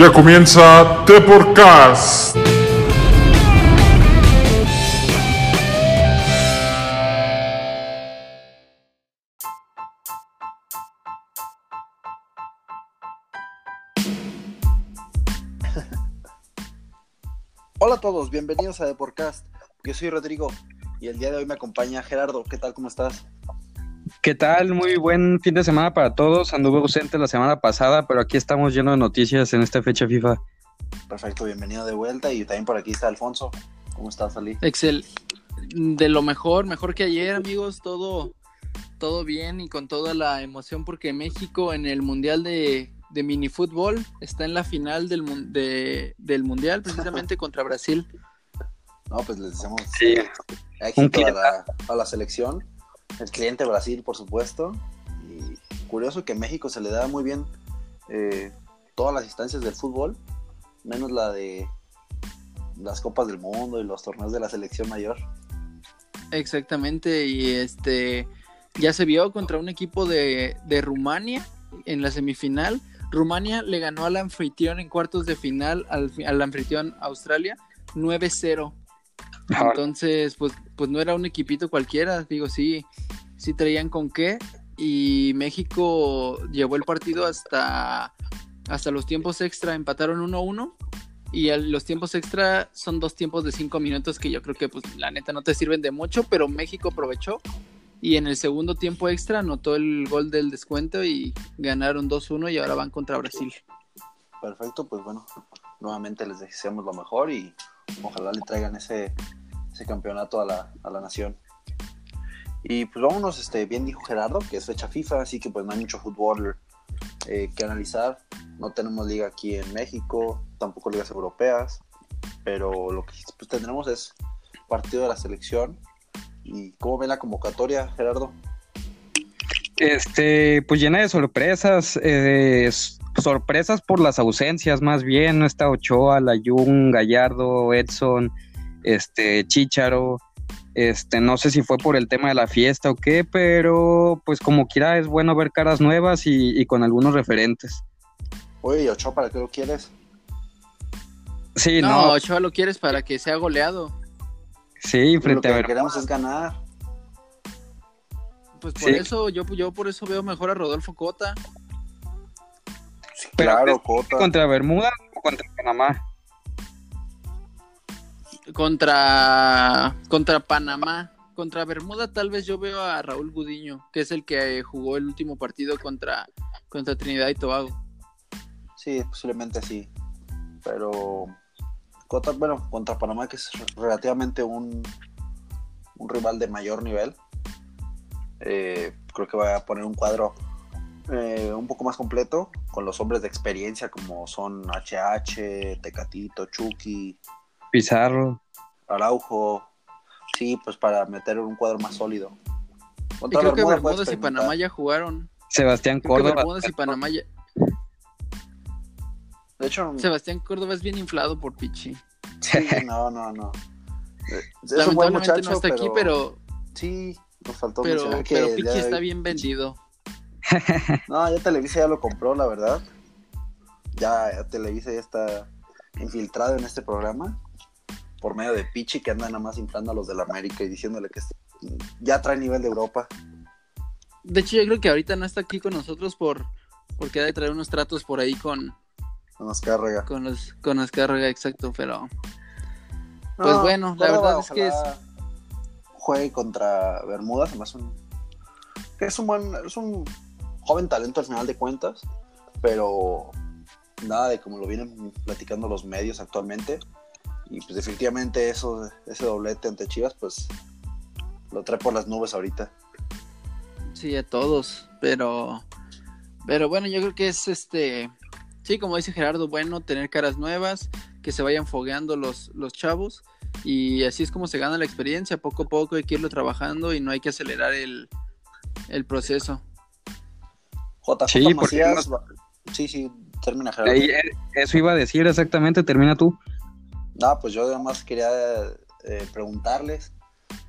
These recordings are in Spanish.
Ya comienza The Podcast. Hola a todos, bienvenidos a The Podcast. Yo soy Rodrigo y el día de hoy me acompaña Gerardo. ¿Qué tal? ¿Cómo estás? ¿Qué tal? Muy buen fin de semana para todos. Anduve ausente la semana pasada, pero aquí estamos llenos de noticias en esta fecha FIFA. Perfecto, bienvenido de vuelta y también por aquí está Alfonso. ¿Cómo estás, Ali? Excel, de lo mejor, mejor que ayer, amigos, todo, todo bien y con toda la emoción porque México en el Mundial de, de minifútbol está en la final del, mun- de- del Mundial, precisamente contra Brasil. No, pues les deseamos Sí. éxito Un a la, a la selección. El cliente Brasil, por supuesto. Y curioso que México se le da muy bien eh, todas las instancias del fútbol, menos la de las Copas del Mundo y los torneos de la selección mayor. Exactamente, y este ya se vio contra un equipo de, de Rumania en la semifinal. Rumania le ganó al anfitrión en cuartos de final, al, al anfitrión Australia, 9-0. Entonces, pues, pues no era un equipito cualquiera, digo, sí, sí traían con qué. Y México llevó el partido hasta, hasta los tiempos extra, empataron 1-1. Y el- los tiempos extra son dos tiempos de cinco minutos que yo creo que, pues, la neta no te sirven de mucho, pero México aprovechó. Y en el segundo tiempo extra anotó el gol del descuento y ganaron 2-1 y ahora van contra Brasil. Perfecto, pues bueno, nuevamente les deseamos lo mejor y ojalá le traigan ese, campeonato a la, a la nación. Y pues vámonos, este, bien dijo Gerardo, que es fecha FIFA, así que pues no hay mucho fútbol eh, que analizar. No tenemos liga aquí en México, tampoco ligas europeas, pero lo que pues, tendremos es partido de la selección. ¿Y cómo ven la convocatoria, Gerardo? Este, pues llena de sorpresas, eh, sorpresas por las ausencias más bien, no está Ochoa, Layún, Gallardo, Edson, este, Chicharo, este, no sé si fue por el tema de la fiesta o qué, pero pues como quiera es bueno ver caras nuevas y, y con algunos referentes. Oye, Ochoa, ¿para qué lo quieres? Sí, no, no, Ochoa lo quieres para que sea goleado. sí, Lo frente a que ver. queremos es ganar. Pues por Sí. eso, yo, yo por eso veo mejor a Rodolfo Cota. Sí, Pero claro, ¿crees Cota. ¿Contra Bermuda o contra Panamá? Contra, contra Panamá. Contra Bermuda tal vez yo veo a Raúl Gudiño, que es el que eh, jugó el último partido contra, contra Trinidad y Tobago. Sí, posiblemente sí. Pero contra, bueno, contra Panamá, que es relativamente un, un rival de mayor nivel, eh, creo que va a poner un cuadro eh, un poco más completo, con los hombres de experiencia como son HH, Tecatito, Chucky, Pizarro. Araujo. Sí, pues para meter un cuadro más sólido. Y creo que Bermudas y. Panamá ya jugaron. Sebastián Creo que Córdoba. Bermudas y Panamá ya- De hecho, Sebastián Córdoba es bien inflado por Pichi. sí, no, no, no. Es un buen Lamentablemente muchacho, no está aquí, pero, Sí, nos faltó pero, mencionar que pero Pichi está bien vendido. No, ya Televisa ya lo compró, la verdad. Ya, ya Televisa ya está infiltrado en este programa por medio de Pichi que anda nada más inflando a los de la América y diciéndole que es- ya trae nivel de Europa. De hecho, yo creo que ahorita no está aquí con nosotros por porque ha de traer unos tratos por ahí con, Nos carga. con los con Azcárraga, exacto, pero Pues bueno, la verdad es que ojalá juegue contra Bermuda, hace un es un buen es un joven talento al final de cuentas, pero nada de como lo vienen platicando los medios actualmente y pues definitivamente eso ese doblete ante Chivas pues lo trae por las nubes ahorita. sí a todos, pero pero bueno, yo creo que es este sí, como dice Gerardo, bueno tener caras nuevas, que se vayan fogueando los los chavos y así es como se gana la experiencia, poco a poco hay que irlo trabajando y no hay que acelerar el el proceso. JJ Sí, Macías sí, sí, termina Gerardo. Eh, eso iba a decir exactamente, termina tú. No, pues yo además quería eh, preguntarles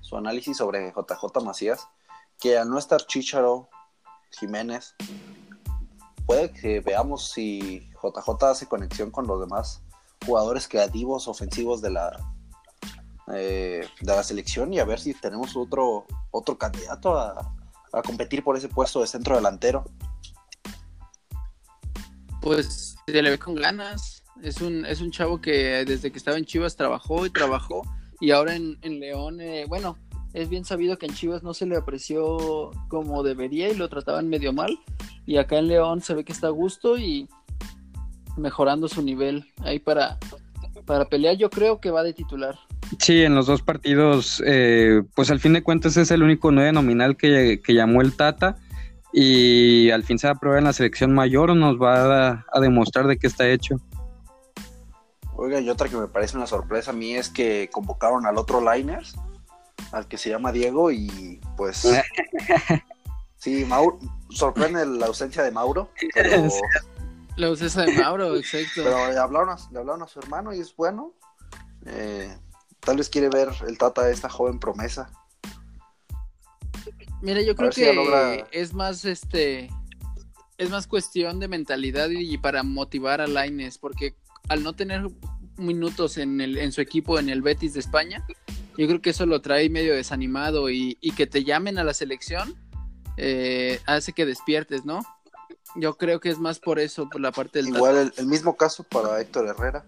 su análisis sobre JJ Macías, que al no estar Chicharo, Jiménez, puede que veamos si JJ hace conexión con los demás jugadores creativos, ofensivos de la, eh, de la selección y a ver si tenemos otro, otro candidato a, a competir por ese puesto de centro delantero. Pues se le ve con ganas. Es un, es un chavo que desde que estaba en Chivas trabajó y trabajó. Y ahora en, en León, eh, bueno, es bien sabido que en Chivas no se le apreció como debería y lo trataban medio mal. Y acá en León se ve que está a gusto y mejorando su nivel ahí para, para pelear. Yo creo que va de titular. Sí, en los dos partidos, eh, pues al fin de cuentas es el único nueve nominal que, llamó el Tata y al fin se va a probar en la selección mayor nos va a, a, demostrar de qué está hecho. Oiga, y otra que me parece una sorpresa a mí es que convocaron al otro Liners, al que se llama Diego y pues... sí, Mauro, sorprende la ausencia de Mauro, pero... La ausencia de Mauro, exacto. Pero le hablaron, a, le hablaron a su hermano y es bueno. Eh, tal vez quiere ver el Tata de esta joven promesa. Mira, yo creo que si logra... es más este es más cuestión de mentalidad y para motivar a Laines, porque al no tener minutos en, el, en su equipo en el Betis de España, yo creo que eso lo trae medio desanimado y, y que te llamen a la selección eh, hace que despiertes, ¿no? Yo creo que es más por eso, por la parte del... Igual el, el, mismo caso para Héctor Herrera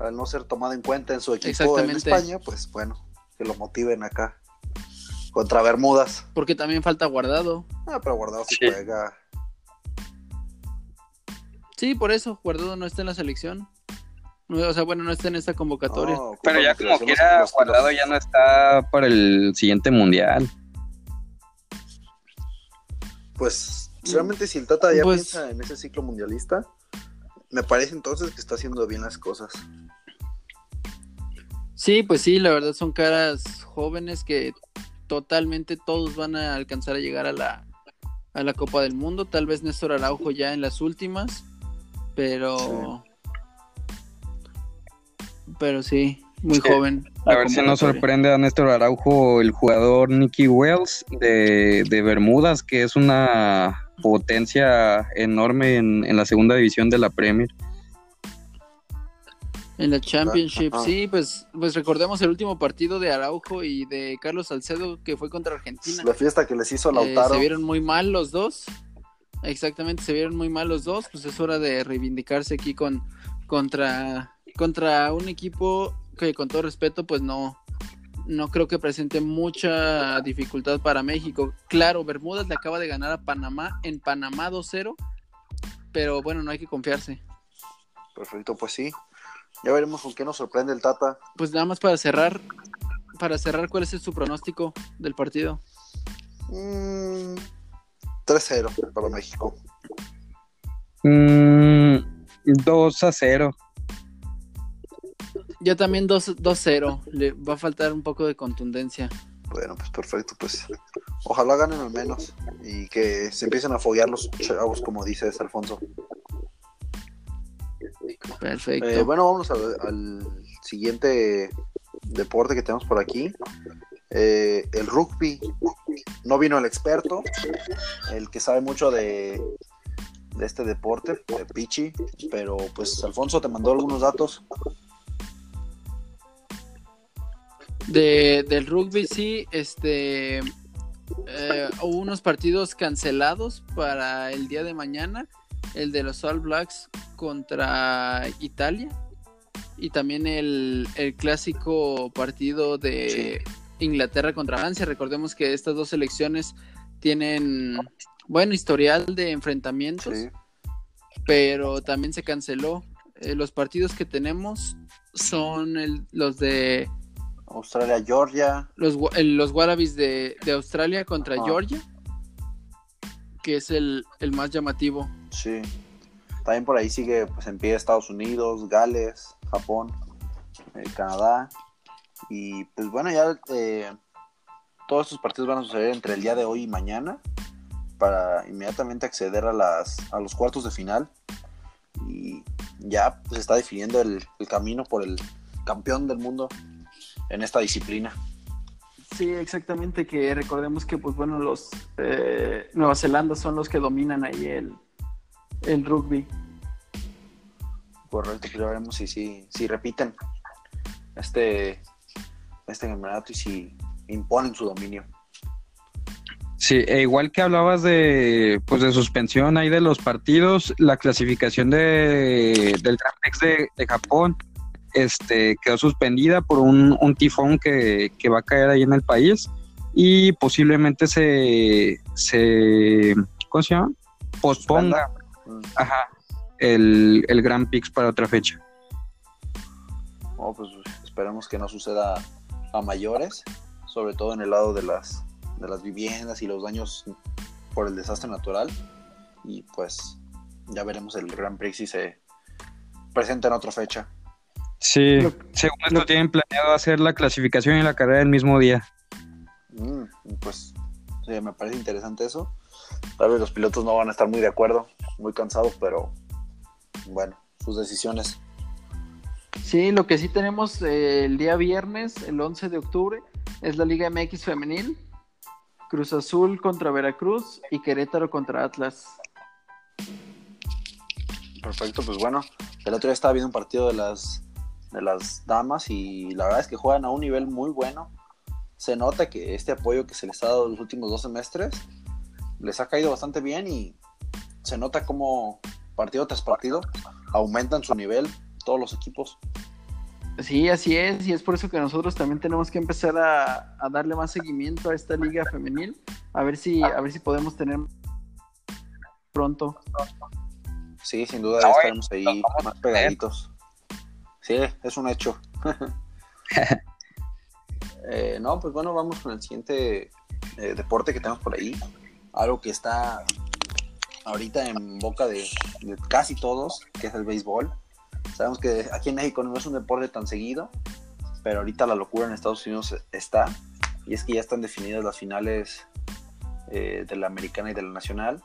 al no ser tomado en cuenta en su equipo en España, pues bueno, que lo motiven acá contra Bermudas. Porque también falta Guardado. Ah, pero Guardado sí, sí. juega. Sí, por eso, Guardado no está en la selección. O sea, bueno, no está en esta convocatoria. No, pero ya como quiera, Guardado ya no está para el siguiente mundial. Pues, realmente si el Tata ya pues... piensa en ese ciclo mundialista, me parece entonces que está haciendo bien las cosas. Sí, pues sí, la verdad son caras jóvenes que totalmente todos van a alcanzar a llegar a la, a la Copa del Mundo. Tal vez Néstor Araujo ya en las últimas, pero... Sí. Pero sí, muy sí. joven. A ver si nos sorprende a Néstor Araujo el jugador Nicky Wells de, de Bermudas, que es una potencia enorme en, en, la segunda división de la Premier. En la Championship, ah, sí, pues, pues recordemos el último partido de Araujo y de Carlos Salcedo que fue contra Argentina. La fiesta que les hizo Lautaro. Eh, se vieron muy mal los dos. Exactamente, se vieron muy mal los dos. Pues es hora de reivindicarse aquí con contra, contra un equipo que con todo respeto, pues no, no creo que presente mucha dificultad para México. Claro, Bermudas le acaba de ganar a Panamá en Panamá 2-0, pero bueno, no hay que confiarse. Perfecto, pues sí. Ya veremos con qué nos sorprende el Tata. Pues nada más para cerrar, para cerrar, ¿cuál es su pronóstico del partido? Mm, 3-0 para México. Mm, 2 a 0. Yo también 2-0. Le va a faltar un poco de contundencia. Bueno, pues perfecto. Pues ojalá ganen al menos y que se empiecen a follar los chavos, como dices, Alfonso. Perfecto. Eh, bueno, vamos al, al, siguiente deporte que tenemos por aquí. Eh, el rugby. No vino el experto, el que sabe mucho de, de este deporte, de Pichi, pero pues Alfonso te mandó algunos datos. De, del rugby, sí, este eh, hubo unos partidos cancelados para el día de mañana. El de los All Blacks contra Italia. Y también el, el clásico partido de sí. Inglaterra contra Francia. Recordemos que estas dos selecciones tienen buen historial de enfrentamientos. Sí. Pero también se canceló. Eh, los partidos que tenemos son el, los de Australia, Georgia. Los, el, los Wallabies de, de, Australia contra Ajá. Georgia, que es el, el, más llamativo. Sí. También por ahí sigue pues, en pie Estados Unidos, Gales, Japón, eh, Canadá. Y pues bueno, ya eh, todos estos partidos van a suceder entre el día de hoy y mañana para inmediatamente acceder a, las, a los cuartos de final. Y ya pues, se está definiendo el, el camino por el campeón del mundo en esta disciplina. Sí, exactamente, que recordemos que pues bueno, los eh, Nueva Zelanda son los que dominan ahí el, el rugby. Correcto, pues ya veremos si, si, si repiten este, este campeonato y si imponen su dominio. Sí, e igual que hablabas de pues de suspensión ahí de los partidos, la clasificación de, del Grand Prix de, de Japón este, quedó suspendida por un, un tifón que, que, va a caer ahí en el país y posiblemente se, se ¿cómo se llama? posponga ajá, el, el Grand Prix para otra fecha. Oh, pues esperemos que no suceda a mayores, sobre todo en el lado de las, de las viviendas y los daños por el desastre natural. Y pues ya veremos el Grand Prix si se presenta en otra fecha. Sí, Lo- según esto tienen planeado hacer la clasificación y la carrera el mismo día. Mm, pues sí, me parece interesante eso. Tal vez los pilotos no van a estar muy de acuerdo, muy cansados, pero bueno, sus decisiones. Sí, lo que sí tenemos eh, el día viernes, el 11 de octubre, es la Liga MX femenil. Cruz Azul contra Veracruz y Querétaro contra Atlas. Perfecto, pues bueno, el otro día estaba viendo un partido de las, de las damas y la verdad es que juegan a un nivel muy bueno. Se nota que este apoyo que se les ha dado los últimos dos semestres les ha caído bastante bien y se nota como partido tras partido aumentan su nivel todos los equipos. Sí, así es, y es por eso que nosotros también tenemos que empezar a, a darle más seguimiento a esta liga femenil, a ver si, a ver si podemos tener pronto. Sí, sin duda ya estaremos ahí más pegaditos. Sí, es un hecho. Eh, no, pues bueno, vamos con el siguiente eh, deporte que tenemos por ahí. Algo que está ahorita en boca de, de casi todos, que es el béisbol. Sabemos que aquí en México no es un deporte tan seguido, pero ahorita la locura en Estados Unidos está. Y es que ya están definidas las finales eh, de la americana y de la nacional.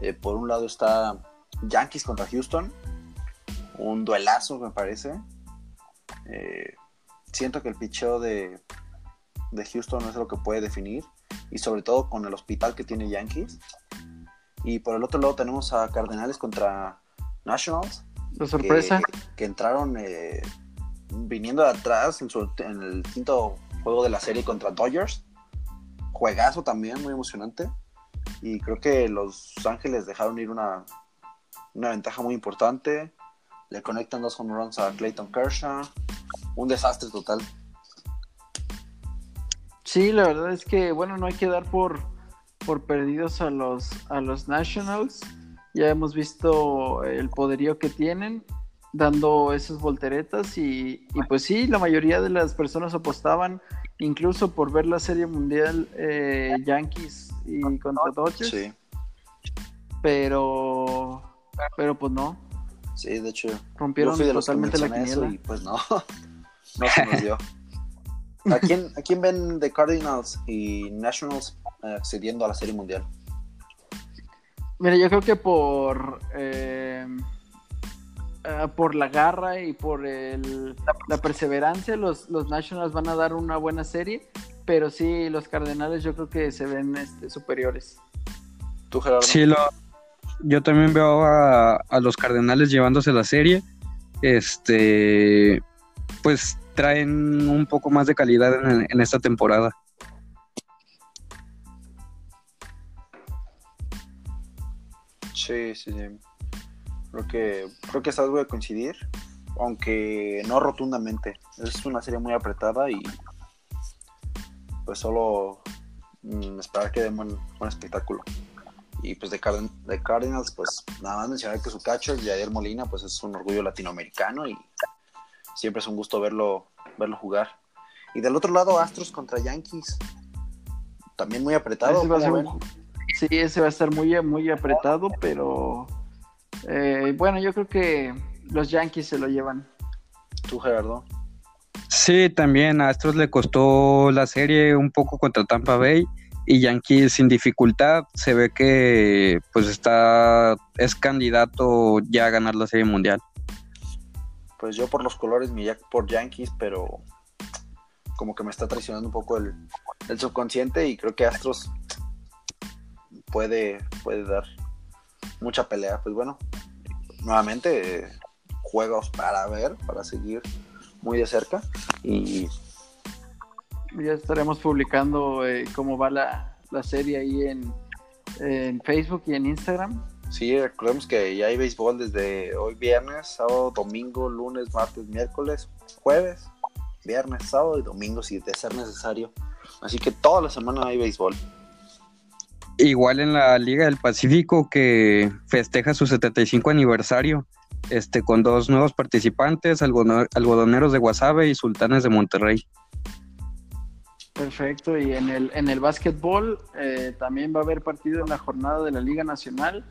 Eh, por un lado está Yankees contra Houston. Un duelazo, me parece. Eh, siento que el picheo de, de Houston no es lo que puede definir. Y sobre todo con el hospital que tiene Yankees. Y por el otro lado tenemos a Cardenales contra Nationals. La sorpresa. Que, que entraron eh, viniendo de atrás en, su, en el quinto juego de la serie contra Dodgers. Juegazo también, muy emocionante. Y creo que Los Ángeles dejaron ir una, una ventaja muy importante. Le conectan dos home runs a Clayton Kershaw. Un desastre total. Sí, la verdad es que, bueno, no hay que dar por, por perdidos a los, a los Nationals. Ya hemos visto el poderío que tienen dando esas volteretas y, y pues sí, la mayoría de las personas apostaban incluso por ver la serie mundial eh, Yankees y contra Dodgers, Sí, pero pero pues no, sí, de hecho. rompieron yo fui de los totalmente la quiniela. y pues no. no se nos dio. ¿A quién, ¿A quién ven de Cardinals y Nationals eh, accediendo a la Serie Mundial? Mira, yo creo que por eh, ah, por la garra y por el- la perseverancia, los, los Nationals van a dar una buena serie, pero sí, los Cardenales yo creo que se ven este, superiores. ¿Tú, Gerardo? Sí, lo, yo también veo a, a los Cardenales llevándose la serie. Este, pues traen un poco más de calidad en, en esta temporada. Sí, sí, sí. Creo que, creo que es algo de coincidir, aunque no rotundamente. Es una serie muy apretada y pues solo mm, esperar que den buen, buen espectáculo. Y pues de, de Cardinals, pues nada más mencionar que su catcher, Jair Molina, pues es un orgullo latinoamericano y siempre es un gusto verlo, verlo jugar. Y del otro lado, Astros contra Yankees. También muy apretado. Ese va a sí, ese va a estar muy, muy apretado, pero eh, bueno, yo creo que los Yankees se lo llevan. Tú, Gerardo. Sí, también a Astros le costó la serie un poco contra Tampa Bay y Yankees sin dificultad se ve que pues está es candidato ya a ganar la serie mundial. Pues yo por los colores, mi Jack por Yankees, pero como que me está traicionando un poco el, el subconsciente y creo que Astros puede, puede dar mucha pelea. Pues bueno, nuevamente eh, juegos para ver, para seguir muy de cerca y ya estaremos publicando eh, cómo va la, la serie ahí en, en, Facebook y en Instagram. Sí, recordemos que ya hay béisbol desde hoy viernes, sábado, domingo, lunes, martes, miércoles, jueves, viernes, sábado y domingo si de ser necesario. Así que toda la semana hay béisbol. Igual en la Liga del Pacífico que festeja su 75 aniversario, este con dos nuevos participantes, algodoneros de Guasave y sultanes de Monterrey. Perfecto, y en el, en el básquetbol eh, también va a haber partido en la jornada de la Liga Nacional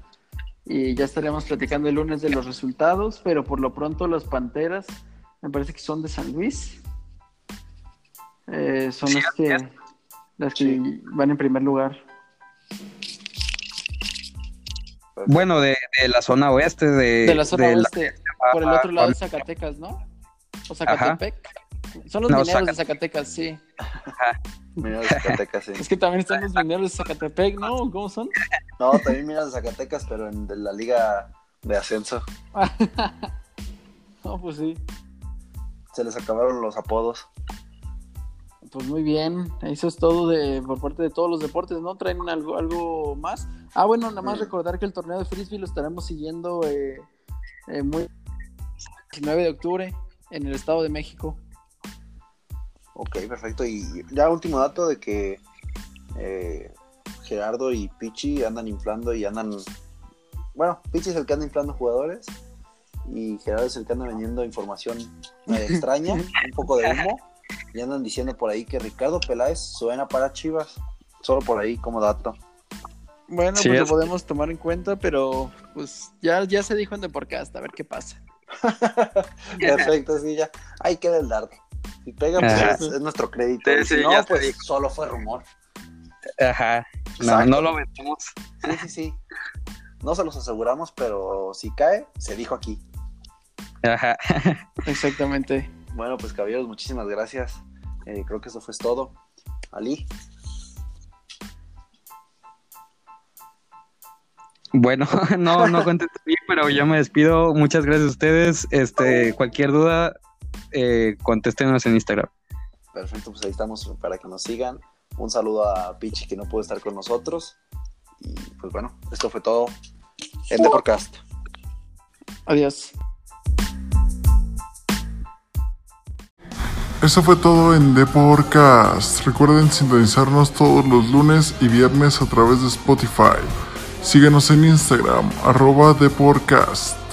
y ya estaremos platicando el lunes de los resultados, pero por lo pronto las Panteras, me parece que son de San Luis, eh, son las que, las que van en primer lugar. Bueno, de, la zona oeste. De, de la zona oeste, por el otro lado de Zacatecas, ¿no? O Zacatepec. Son los mineros de Zacatecas, sí. Mineros de Zacatecas, sí. Es que también están los mineros de Zacatepec, ¿no? ¿Cómo son? No, también mineros de Zacatecas, pero en de la liga de ascenso. no, pues sí. Se les acabaron los apodos. Pues muy bien, eso es todo de por parte de todos los deportes, ¿no? ¿Traen algo, algo más? Ah, bueno, nada más recordar que el torneo de frisbee lo estaremos siguiendo eh, eh, muy 19 de octubre en el Estado de México. Ok, perfecto. Y ya último dato de que eh, Gerardo y Pichi andan inflando y andan... Bueno, Pichi es el que anda inflando jugadores y Gerardo es el que anda vendiendo información extraña, un poco de humo. Y andan diciendo por ahí que Ricardo Peláez suena para Chivas. Solo por ahí como dato. Bueno, pues lo podemos tomar en cuenta, pero pues ya, ya se dijo en Deporcast, a ver qué pasa. Perfecto, sí, ya. Ahí queda el dardo. Si pega, pues es, nuestro crédito. si no, pues solo fue rumor. Ajá. No, no lo metemos. Sí, sí, sí. No se los aseguramos, pero si cae, se dijo aquí. Ajá. Exactamente. Bueno, pues caballeros, muchísimas gracias. Eh, creo que eso fue todo. Ali. Bueno, no, no contesté bien, pero yo me despido. Muchas gracias a ustedes. Este, cualquier duda, eh, contéstenos en Instagram. Perfecto, pues ahí estamos para que nos sigan. Un saludo a Pichi que no pudo estar con nosotros. Y pues bueno, esto fue todo en The Podcast. Adiós. Eso fue todo en The Podcast. Recuerden sintonizarnos todos los lunes y viernes a través de Spotify. Síguenos en Instagram, arroba The Podcast.